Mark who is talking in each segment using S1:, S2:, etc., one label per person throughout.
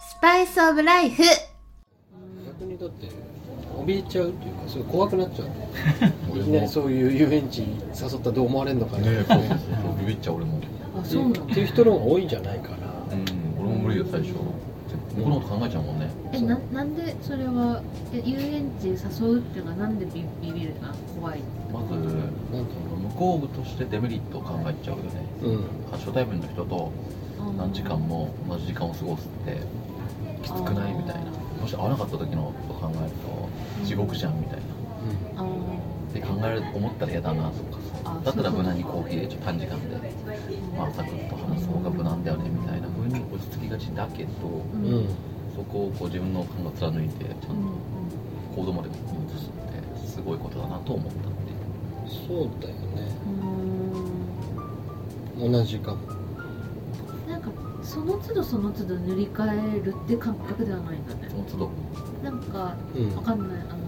S1: スパイスオブライフ。
S2: 逆にだって怯えちゃうっていうかすごい怖くなっちゃう。いきなりそういう遊園地に誘ったらどう思われるのかな
S3: ねえそうそうそうビビっちゃう俺も。
S4: あそうなんだ
S2: っていう人の方が多いんじゃないかな。
S3: うん俺も無理よ最初。僕のこと考えちゃうもんね。
S4: えななんでそれはえ遊園地誘うっていうのはなんでビビビるの？怖い。
S3: まず
S2: なんか。
S3: 向こうとしてデメリットを考えちゃうよね。
S2: うん。
S3: 初対面の人と何時間も同じ時間を過ごすってきつくないみたいな。もし会わなかった時のこと考えると地獄じゃんみたいな。
S4: あー
S3: って考える思ったら嫌だなとかだったら無難にコーヒーでちょっと短時間で、まあ、サクッと話す方が無難だよねみたいな風に落ち着きがちだけど
S4: う
S2: うん。ん
S3: そこをこう自分の感を貫いてちゃ
S4: うん。ん
S3: と行動まで移すってすごいことだなと思ったっていう。
S2: そうだよね。
S4: うん。
S2: 同じかも
S4: その都度その都度塗り替えるって感覚ではないんだね。
S3: その都度。
S4: なんか
S2: うん。
S4: わかんない。あの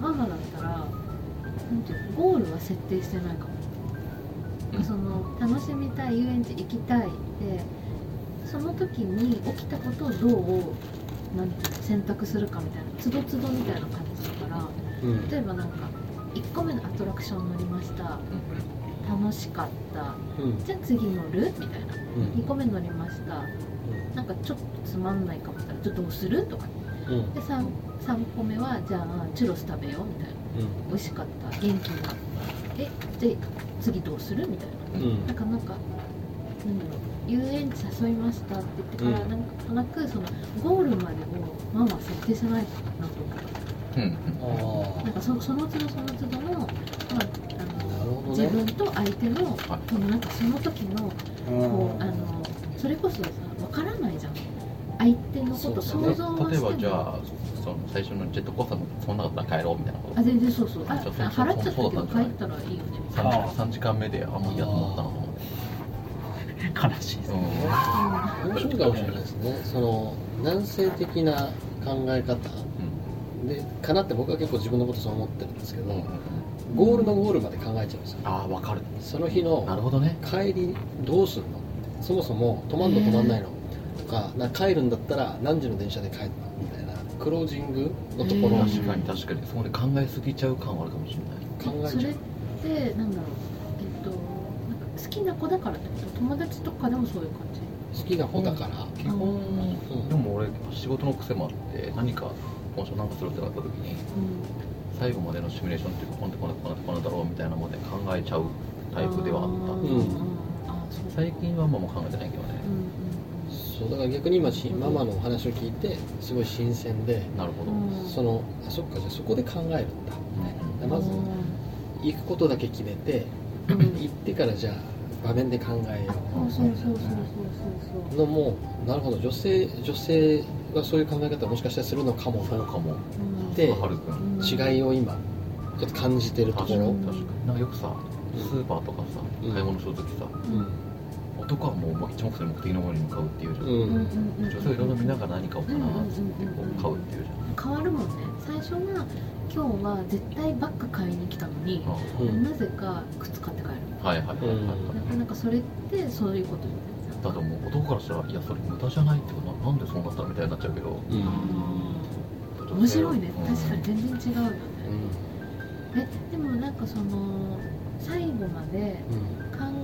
S4: ママだったらなんていうのゴールは設定してないかも、
S3: うん。
S4: その楽しみたい遊園地行きたいでその時に起きたことをどうなんていうの選択するかみたいなつどつどみたいな感じだから
S2: うん。
S4: 例えばなんか1個目のアトラクション乗りました楽しかった。
S2: うん。
S4: じゃあ次乗る？みたいな。
S2: うん。
S4: 2個目乗りました。なんかちょっとつまんないかも。ったらじゃあどうする？とか
S2: うん。
S4: で 3, 3個目はじゃあチュロス食べようみたいな。美味しかった。元気になった。えで次どうする？みたいな。
S2: うん。
S4: なんかなんかなんだろう。遊園地誘いましたって言ってから、
S2: うん。
S4: なんとなくそのゴールまでをママは設定してないかなと思っ
S3: うん。うん
S4: なんかそその都度その都度の,、まあ、
S2: ね。
S4: 自分と相手の、
S3: はい
S4: そのなんかその時のこうあのそれこそさ分からないじゃん。相手のこと想像はしても
S3: 例えばじゃあその最初のジェットコースターもそんなこと帰ろうみたいなこと。
S4: あ全然そうそう。あ払っちゃったけど帰ったらいいよねみたい
S3: 3,
S4: な
S3: 時間3時間目であもうやと思ったの
S5: 悲しい。です
S3: うん
S2: 面白い。かもしれない。ですねその男性的な考え方でかなって僕は結構自分のことそう思ってるんですけど
S3: うん
S2: ゴールのゴールまで考えちゃうんですよ。
S3: ああ分かる。
S2: その日の
S3: なるほどね。
S2: 帰りどうすんの？そもそも泊まんの？泊まんないの？とかな帰るんだったら何時の電車で帰るの？みたいな。クロージングのところ。を
S3: 確かに確かに。そこで考えすぎちゃう感はあるかもしれない。
S2: 考えちゃう。
S4: それってなんだろう？えっと好きな子だからってこと？友達とかでもそういう感じ？
S2: 好きな子だから。
S3: 基本
S2: うん。
S3: でも俺仕事の癖もあって何か今週何かするってなった時に最後までのシミュレーションっていうかこんなこんなこんなこんなだろうみたいなのまで考えちゃうタイプではあった
S4: うん
S2: うん
S3: 最近はあんまもう考えてないけどね。
S4: うん
S2: そうだから逆に今しママのお話を聞いてすごい新鮮で
S3: なるほど、
S4: うんうん
S2: そのあそっかじゃあそこで考えるんだ。
S3: うん
S2: まず行くことだけ決めて
S4: うん。
S2: 行ってからじゃあ場面で考えよ
S4: あそうそうそうそうそう
S2: う。のもなるほど。女性女性はそういう考え方をもしかしたらするのかも。な
S3: そうかも。
S4: そう
S2: で
S3: はるくん
S2: 違いを今ちょっと感じてるところ。
S3: 確かに確かに。なんかよくさスーパーとかさ
S2: うん。
S3: 買い物する時さ
S2: うん。
S3: 男はもう一目散に目的のものに向かうっていうじゃん、
S2: う
S3: 女性はいろいろ見ながら何買おうかなってこう買うっていうじ
S4: 変わるもん。ね最初は今日は絶対バッグ買いに来たのに
S3: ゃん、うん。
S2: うん
S4: なぜか靴買って帰る。
S3: はいはいはいはい、はい。
S4: なんかなんかそれってそういうこと
S3: だともう男からしたらいやそれ無駄じゃないってことななんでそうなったのみたいになっちゃうけど。
S2: うん
S4: 面白いね。
S3: うん。
S4: 確かに全然違うよね。えでもなんかその最後までかん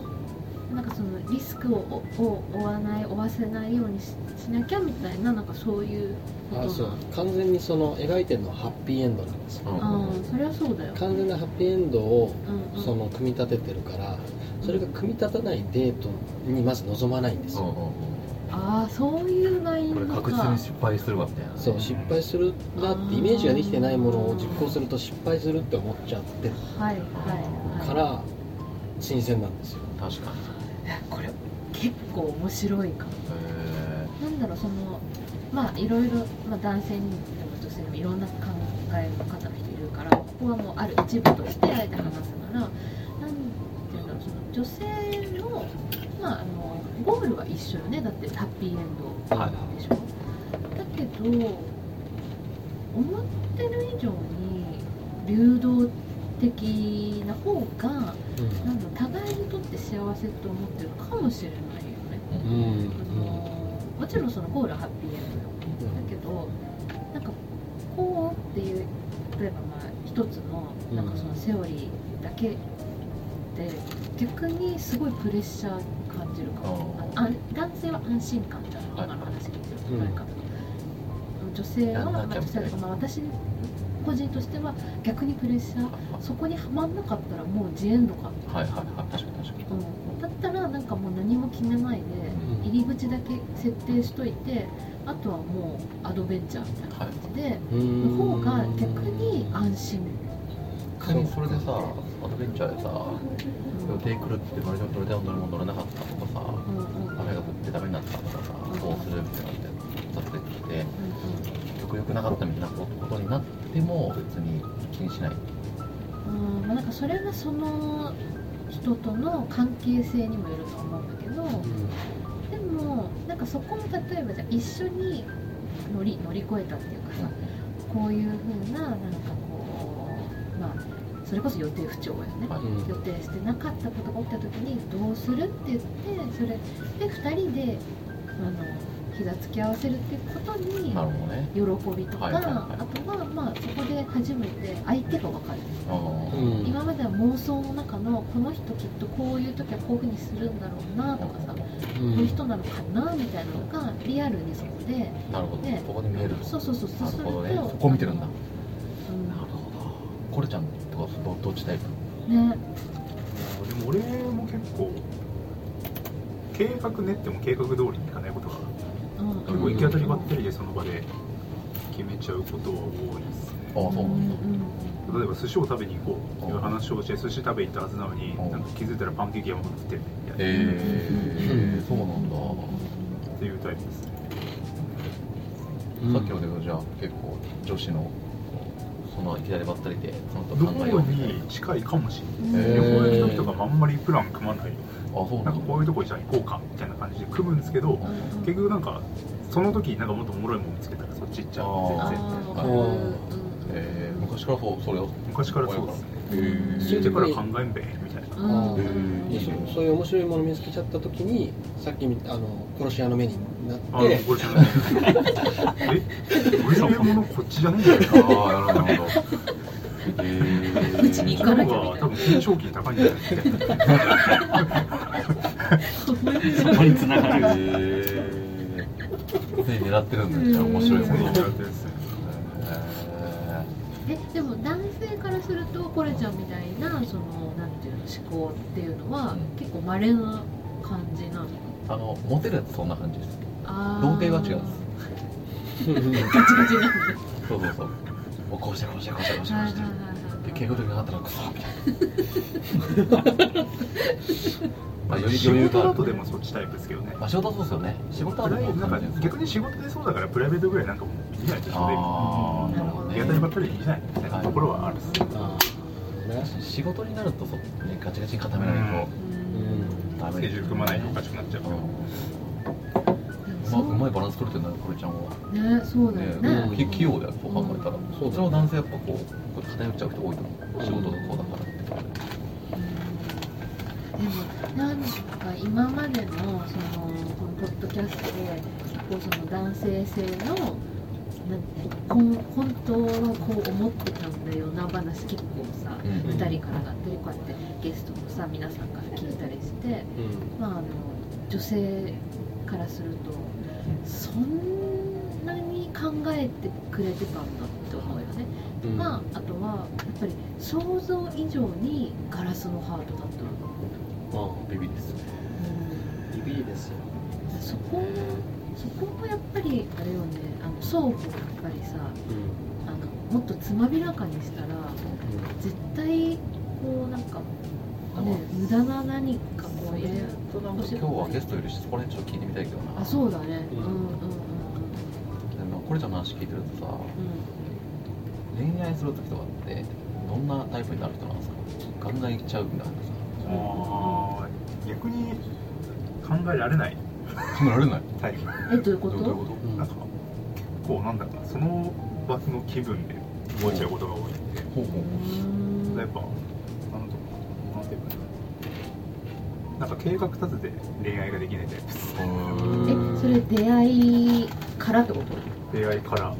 S4: なんかそのリスクをを負わない負わせないようにししなきゃみたいななんかそういうこと
S2: あそう。完全にその描いてるのはハッピーエンドなんですよ。
S3: うん
S4: ああそれはそうだよ。
S2: 完全なハッピーエンドを
S4: うんうん。
S2: その組み立ててるからそれが組み立たないデートにまず望まないんですよ。
S3: うんうんうん
S4: ああそういうマイン
S3: これ確実に失敗するわみたいなね、
S2: そう失敗するなってイメージができてないものを実行すると失敗するって思っちゃってる
S4: はいはいはい。
S2: から新鮮なんですよ。
S3: 確かに。
S4: えこれ結構面白いかも
S3: へ
S4: なんだろうそのまあいろいろ、まあ、男性にも女性にもいろんな考え方の人いるからここはもうある一部としてあえて話すならなんていうんだろうその女性の,、まあ、あのゴールは一緒よね。だってハッピーエンド
S3: はい
S4: でしょ、だけど思ってる以上に流動的な方がなんだろう互いにとって幸せって思ってるかもしれないよね。
S3: ー
S2: うん。うん。
S4: もちろんそのゴールはハッピーエンドよけどなんかこうっていう例えばまあ一つのなんかそのセオリーだけで逆にすごいプレッシャー感じるかも。ああ男性は安心感じゃん今の話聞いてる捉え方が、女性は、まあ、女性とか、まあ、私個人としては逆にプレッシャーそこにはまんなかったらもうジエンドかって
S3: はいはいはい確かに確かに。
S4: うん、だったらなんかもう何も決めないで
S2: うん。
S4: 入り口だけ設定しといてあとはもうアドベンチャーみたいな感じで、
S2: うん
S4: の方が逆に安心、
S3: 逆にそれでさアドベンチャーでさ予定狂って乗れ乗れた乗れも乗れなかったとかさ
S4: うんうん。うん
S3: 雨が降ってダメになったとかさどうするみたいなって撮影して結局良くなかったみたいなことになっても別に気にしない。
S4: うん。なんかそれはその人との関係性にもよると思うんだけどでもなんかそこも例えばじゃあ一緒に乗り乗り越えたっていうかさこういう風ななんかそれこそ予定不調やね、
S3: はい
S2: うん。
S4: 予定してなかったことが起きた時にどうするって言ってそれで2人であの膝つき合わせるっていうことに
S3: なるほどね。
S4: 喜びとか、
S3: はいはいはい。
S4: あとはまあそこで初めて相手が分かる、
S3: あ
S2: う
S3: ー
S2: ん。
S4: 今までは妄想の中のこの人きっとこういう時はこういうふうにするんだろうなとかさ、こういう人なのかなみたいなのがリアルにそこで
S3: なるほど。
S4: ね。
S3: そこで見える
S4: そうそうそうそう。
S3: な
S4: すると
S3: るほどね。そこを見てるんだ。
S4: うん。
S3: なるほど。コレちゃんってことどどっちタイプ？
S4: ね。
S1: でも俺も結構計画練っても計画通りにいかないことが
S4: うん
S1: 結構行き当たりばったりでその場で決めちゃうことは多いですね。
S3: ああそう。なんだ
S1: 例えば寿司を食べに行こうっていう話をして寿司食べ行ったはずなのに
S3: うん。
S1: なんか気づいたらパンケーキ山ほど食ってるねみたいな
S3: へえそうなんだ。
S1: っていうタイプですね。
S3: さっきのでじゃあ結構女子のその左ばったりでその
S1: ど
S3: と考えよ
S1: こ
S3: うみたい
S1: に近いかもしれない。
S3: へー。
S1: 旅行行く時とかもあんまりプラン組まない。
S3: なあそうな
S1: んんかこういうとこじゃあ行こうかみたいな感じで組むんですけど結局なんかその時になんかもっとおもろいもの見つけたらそっち行っちゃう
S3: あ
S1: 全然
S3: えー。昔からそうそれを
S1: 昔からそうですね。ついてから考えんべみ
S4: う
S2: そそういう面白いものを見つけちゃった時にさっきみあの殺し屋の目にな
S1: あ
S2: って
S1: これじゃないえこういうものこっちじゃないんだよ。
S3: ああなるほど。え
S4: うちに
S1: そ
S4: 行かなきゃみたいな。
S1: の方が多分懸賞金高いんじゃない
S5: そこに繋がる。
S3: えー、で狙ってるんだよ。面白いものを。
S1: そういうのやってるんですね
S4: えでも男性からするとコレちゃんみたいなそのなんていうの思考っていうのは、
S3: うん。
S4: 結構稀な感じなの？
S3: あのモテるやつそんな感じです。童貞は違うんです。
S4: ガチガチなんだ。
S3: そうそうそう。もうこうしてこうしてこうしてこうしてこうして。で敬語力があったらクソみたいな まあ余裕
S1: 仕
S3: 余裕がある
S1: 事だと。でもそっちタイプですけどね。
S3: まあ仕事はそうですよね。仕事は
S1: プライ
S3: そう
S1: なんか逆に仕事でそうだからプライベートぐらいなんかもういいんじゃないですか
S3: ああ
S4: なるほどね。
S1: 日当たりばったりでい。いじゃないみたいなところはあるっす
S2: ね。
S3: 仕事になるとそう、ね、ガチガチに固めないと。
S4: うん。
S1: スケジュール組まないとおかしくなっちゃう。から
S3: う。んうまいバランス取れてるんだねこれちゃんは。
S4: ねそうだよね。
S3: ね、器用だよそう考えたら、
S2: そうだね
S3: そっちの男性やっぱこうこう偏っちゃう人多いと思う。仕事がこうだ
S4: でもなんか今までのそのこのポッドキャストで結構その男性性のなんて本当はこう思ってたんだよな話結構さ、
S3: うん
S4: 2人からだったりこうやってゲストのさ皆さんから聞いたりして
S2: うん。
S4: まああの女性からするとそんなに考えてくれてたんだって思うよね、
S2: うん。
S4: まああとはやっぱり想像以上にガラスのハートだったの、
S2: あ
S3: ビビですよ
S4: うん。
S2: ービビりですよ。
S4: そこそこもやっぱりあれよね。あの双方やっぱりさ
S2: うん。
S4: あのもっとつまびらかにしたら絶対こうなんかね無駄な何かこうやや
S3: なんか今日はゲストいるしそこら辺ちょっと聞いてみたいけどな。
S4: あそうだね。う
S2: うんん
S4: うんうん。
S3: でもこれちゃんの話聞いてるとさ
S4: うん。
S3: 恋愛する時とかってどんなタイプになる人なんですか？ガンガンいっちゃうみたいなさ。
S1: あー逆に考えられない。
S3: 考えられない？
S1: タイプ。
S4: えどういうこ
S3: どういうこと？
S1: なんか。結構なんだろうなその場の気分で動いちゃうことが多いんで。
S3: ほうほう。
S4: うん。
S1: やっぱなんだろうななんていうかな。なんか計画立てて恋愛ができないタイプ。です
S4: えそれ出会いからってこと？
S1: 出会いから。
S4: う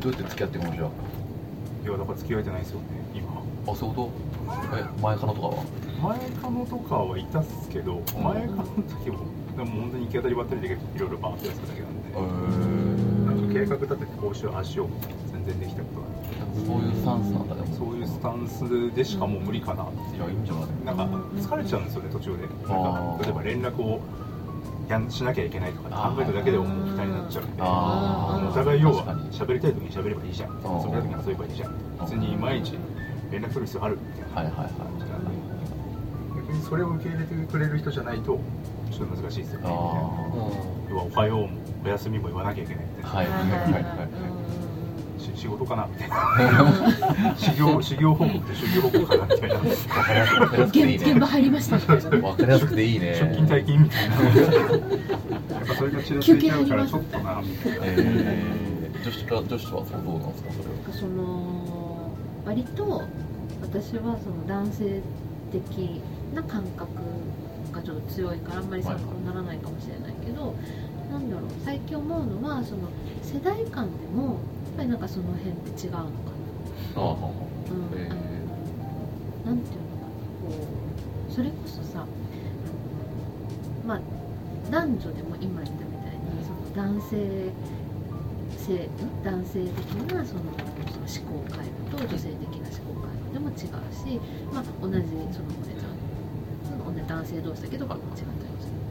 S3: どうやって付き合っていくのじゃ
S1: いやだから付き合えてないですよね今。
S3: ああそういうこと？え前かなとかは？
S1: 前カノとかはいたっすけど前カノの時もでも本当に行き当たりばったりでいろいろバーってやってただけなんでなんか計画立ててこうしようああしよう全然できたことは
S3: そういうスタンスなんだでも。
S1: そういうスタンスでしかもう無理かなって。
S3: いやいいんじゃない？
S1: なんか疲れちゃうんですよね途中で。なんか例えば連絡をやんしなきゃいけないとか考えただけでももう負担になっちゃうんで。お互い要は喋りたい時に喋ればいいじゃん。遊びたい時に遊べばいいじゃん。別に毎日連絡する必要あるみたいな。
S3: はいはい
S1: 逆にそれを受け入れてくれる人じゃないとちょっと難しいですよね。みたいな
S3: あ
S1: 要はおはようもお休みも言わなきゃいけないみたいな、
S3: はい。はいはいはい
S1: し仕事かなみたいな。修行修行報告って修行報告かなみたいな。
S4: 現現場入りました。みたいなね
S3: わかりやすくていいね。
S1: 出勤退勤みたいな。やっぱそれがちらついちゃうからちょっとなみたいな。
S3: えー、女子か女子はそうどうなんですかそれは。
S4: なんかその割と私はその男性的な感覚がちょっと強いからあんまり参考にならないかもしれないけど、なんだろう最近思うのはその世代間でもやっぱりなんかその辺って違うのかな、うんなんていうのかなこうそれこそさまあ男女でも今言ったみたいにその男性性ん？男性的なそのし、まあ、同じそのお姉ちゃんその男性同士だけど違ったりもするんだ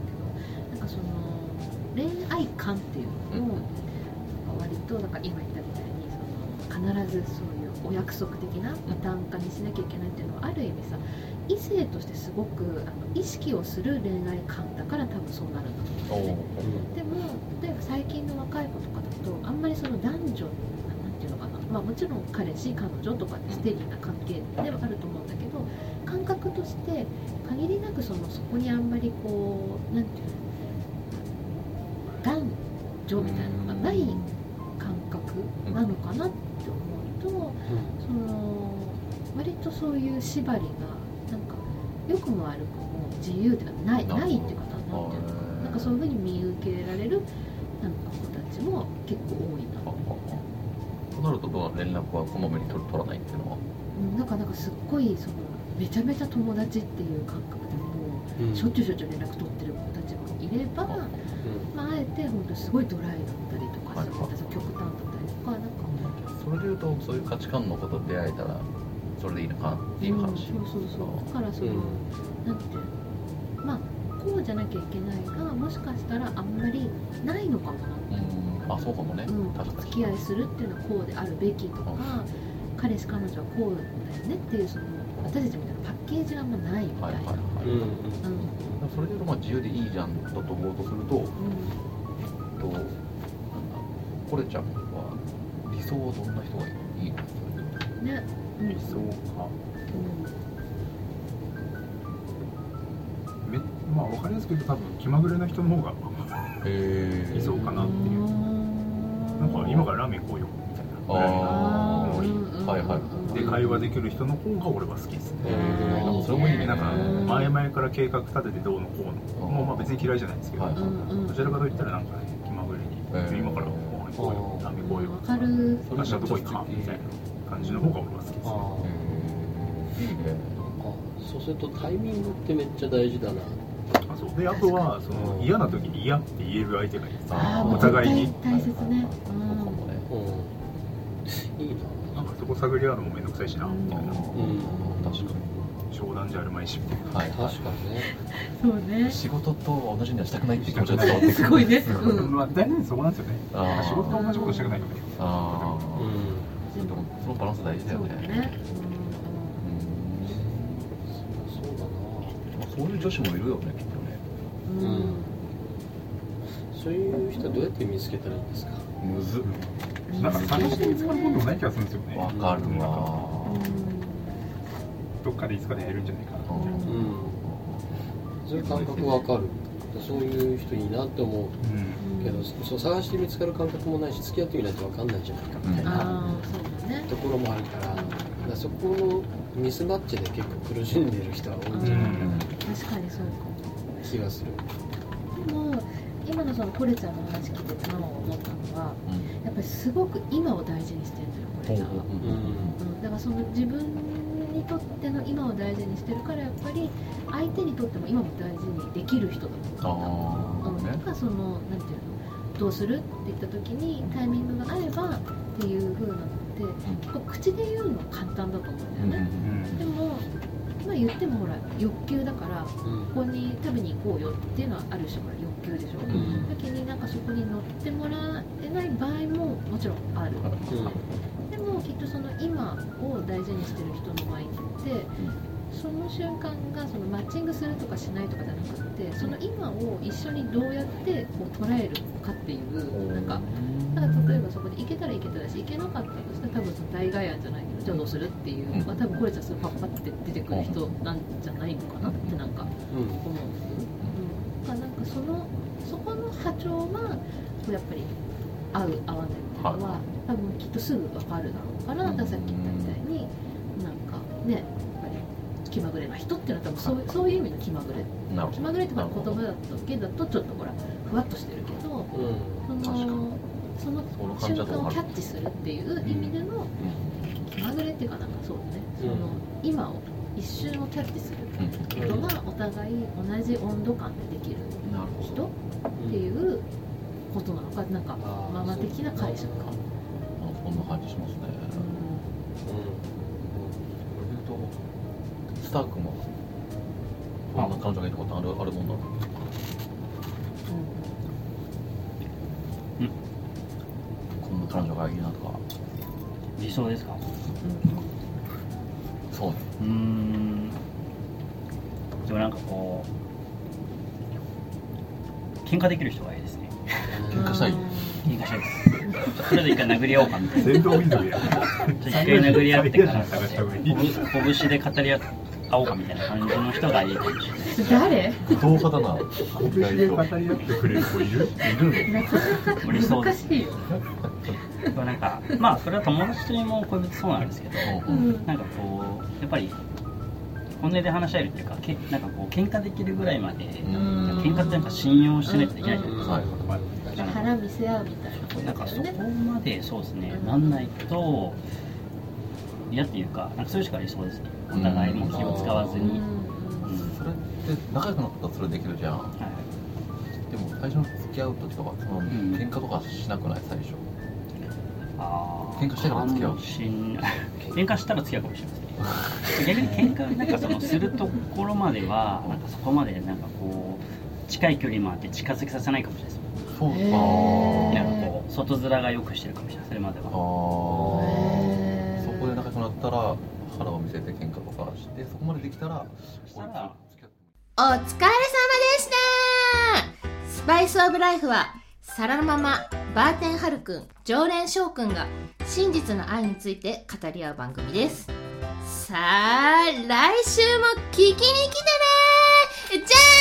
S4: けどなんかその恋愛観っていうのも割となんか今言ったみたいにその必ずそういうお約束的なパターン化にしなきゃいけないっていうのはある意味さ異性としてすごくあの意識をする恋愛観だから多分そうなるんだと思うんですね。でも例えば最近の若い子とかだとあんまりその男女、まあ、もちろん彼氏彼女とかでステディな関係ではあると思うんだけど感覚として限りなくそのそこにあんまりこうなんていうの男女みたいなのがない感覚なのかなって思うとその割とそういう縛りがなんか良くも悪くも自由ではないないっていうかなていうのかななんかそういうふうに見受けられるなんか子たちも結構多いな、
S3: となるとどう連絡はこまめに取取らないっていうのは？
S4: うん、なんかなんかすっごいそのめちゃめちゃ友達っていう感覚でもうしょっちゅうしょっちゅう連絡取ってる子たちもいれば、まあ、あえて本当すごいドライだったりとか
S3: はい
S4: さ、極端だったりとかなんか
S3: それでいうとそういう価値観のこと出会えたらそれでいいのかなってい。う話、
S4: うん。そうそうそうだからその、なんていうのまあこうじゃなきゃいけないがもしかしたらあんまりないのかもな。
S3: うんあそうかもね、
S4: うん、付き合いするっていうのはこうであるべきとか、彼氏彼女はこうだよねっていうその私たちみたいなパッケージがあんまないみたいな、
S3: はいはいはい、
S4: うん
S3: それでいうとまあ自由でいいじゃんだと思うとすると、
S4: う
S3: えっとなんだコレちゃんは理想はどんな人がいいの？
S4: ん、ね、うん、
S1: 理想かめまあ分かりやすく言うと多分気まぐれな人の方が
S3: へ
S1: 理想かなっていうなんか今からラーメン行こうよみたいな。ぐらいの
S3: あ
S1: ノリ
S3: はいはい
S1: で会話できる人の方が俺は好きですね。
S3: えー、それもいいね。
S1: なんか
S4: うん
S1: 前々から計画立ててどうのこうの。もうまあ別に嫌いじゃないんですけど、
S3: はい。
S4: うんうん
S1: どちらかといったらなんかね気まぐれに、
S3: えー
S1: 今からご飯行こうよラーメン行こうよ
S4: わかる
S1: 明日どこ行くかみたいな感じの方が俺は好きですね。
S2: あ
S3: いいね。
S2: あそうするとタイミングってめっちゃ大事だな。
S1: あそう。であとはその
S2: うん。
S1: 嫌な時に嫌って言える相手がいいお互いに。
S4: 大切ね。
S3: そうかもね
S2: うん。いいな。
S1: なんかそこ探り合うのもめんどくさいしなみたいな。
S2: うん。
S3: 確かに。
S1: 商談じゃあるまいしみたいな。
S3: はい
S2: 確かにね。
S4: そうね。
S3: 仕事と同じにはしたくないっていう気持ちが伝わってくる。
S4: すごいね。うん。
S1: まあ大体そこなんですよね。仕事と同じことしたくないよね。
S3: ああ、
S2: うん。
S3: でもそのバランス大事だよね。
S4: そうだね
S2: そうだな。
S3: まあそういう女子もいるよね
S2: そういう人はどうやって見つけたらいいんですか？
S3: むず。っ
S1: なんか探して見つかることもない気がするんですよね。
S3: わかる
S1: などっかでいつかで会えるんじゃないかな。みたいな
S2: うん。そういう感覚わかる。そういう人いいなって思う
S1: うん。
S2: けどそう探して見つかる感覚もないし付き合ってみないと分かんないんじゃないか。みたいな
S4: ああそうだね。
S2: ところもあるからだからそこのミスマッチで結構苦しんでる人は多い。ん。じゃないかな
S4: 確かにそうかも
S2: 気がする。
S4: でも今のそのコレちゃんの話聞いててなお思ったのはやっぱりすごく今を大事にしてるのよコレちゃんは、うん、だからその自分にとっての今を大事にしてるからやっぱり相手にとっても今も大事にできる人だと思う。んだ、うん、だからそのなんていうのどうするって言った時にタイミングがあればっていう風なのって結構口で言うのは簡単だと思うんだよね、でもまあ言ってもほら欲求だから、ここに食べに行こうよっていうのはある種ほら欲求でしょ、うん、だけになんかそこに乗ってもらえない場合ももちろんある、うん、でもきっとその今を大事にしてる人の場合ってその瞬間がそのマッチングするとかしないとかじゃなくてその今を一緒にどうやってこう捉えるかっていうなんかだから例えばそこで行けたら行けたらし行けなかったとしたら多分その大概案じゃないけどじゃあどるっていう、まあ、多分これじゃすぐパッパって出てくる人なんじゃないのかなってなんか思う、うんうん、なんかそのそこの波長はやっぱり合う合わないっていうのは、多分きっとすぐ分かるだろうから、ださっき言ったみたいになんかね気まぐれな人っていうのは多分そうそういう意味の気まぐれ。気まぐれって言葉だけだとちょっとほらふわっとしてるけど、うん、そのその瞬間をキャッチするっていう意味での気まぐれっていうかなんかそうね、その今を一瞬をキャッチする。ことがお互い同じ温度感でできる人っていうことなのかなんかママ的な解釈か。
S3: そんな感じしますね、スター君もこんな彼女がいたことあるあるもんなの？彼女がいいなとか。
S5: 理想ですか、
S3: うん、そう。ね
S5: うん。でもなんかこう喧嘩できる人がいいですね。
S3: 喧嘩したい。
S5: 喧嘩したいです。とりあえず一回殴り合おうかみたいな。
S1: 戦闘民族や
S5: 一回殴り合ってから。拳で語り合って会おうかみたいな感じの人がいいかもしれない。誰？
S3: 武闘派だな。
S1: 拳で語り合ってくれる子いる？いるの？なか
S4: なか難しいよ
S5: なんかまあそれは友達にも恋人そうなんですけど、うん、なんかこうやっぱり本音で話し合えるっていうかけなんかこう喧嘩できるぐらいまで喧嘩ってなんか信用しないといけないじゃないですか、
S4: 腹見せ合うみたい
S5: な、な。んかそこまでそうですね、なんないと嫌っていうかなんかそういうしかありそうですね。お互いも気を使わずに、
S3: それって仲良くなったらそれできるじゃん、はい、でも最初の付き合う時とかその、うん、喧嘩とかしなくない？最初喧嘩してから付き合う
S5: 喧嘩したら付き合うかもしれません。逆に喧嘩なんかそのするところまではなんかそこまでなんかこう近い距離もあって近づきさせないかもしれないです
S3: そうか
S5: なんかこう外面がよくしてるかもしれないそれまでは
S3: そこで仲良くなったら腹を見せて喧嘩とかしてそこまでできたらお疲れ様
S4: でしたスパイスオブライフはサラママバーテンハルくん常連翔くんが真実の愛について語り合う番組です。さあ来週も聞きに来てね！じゃあ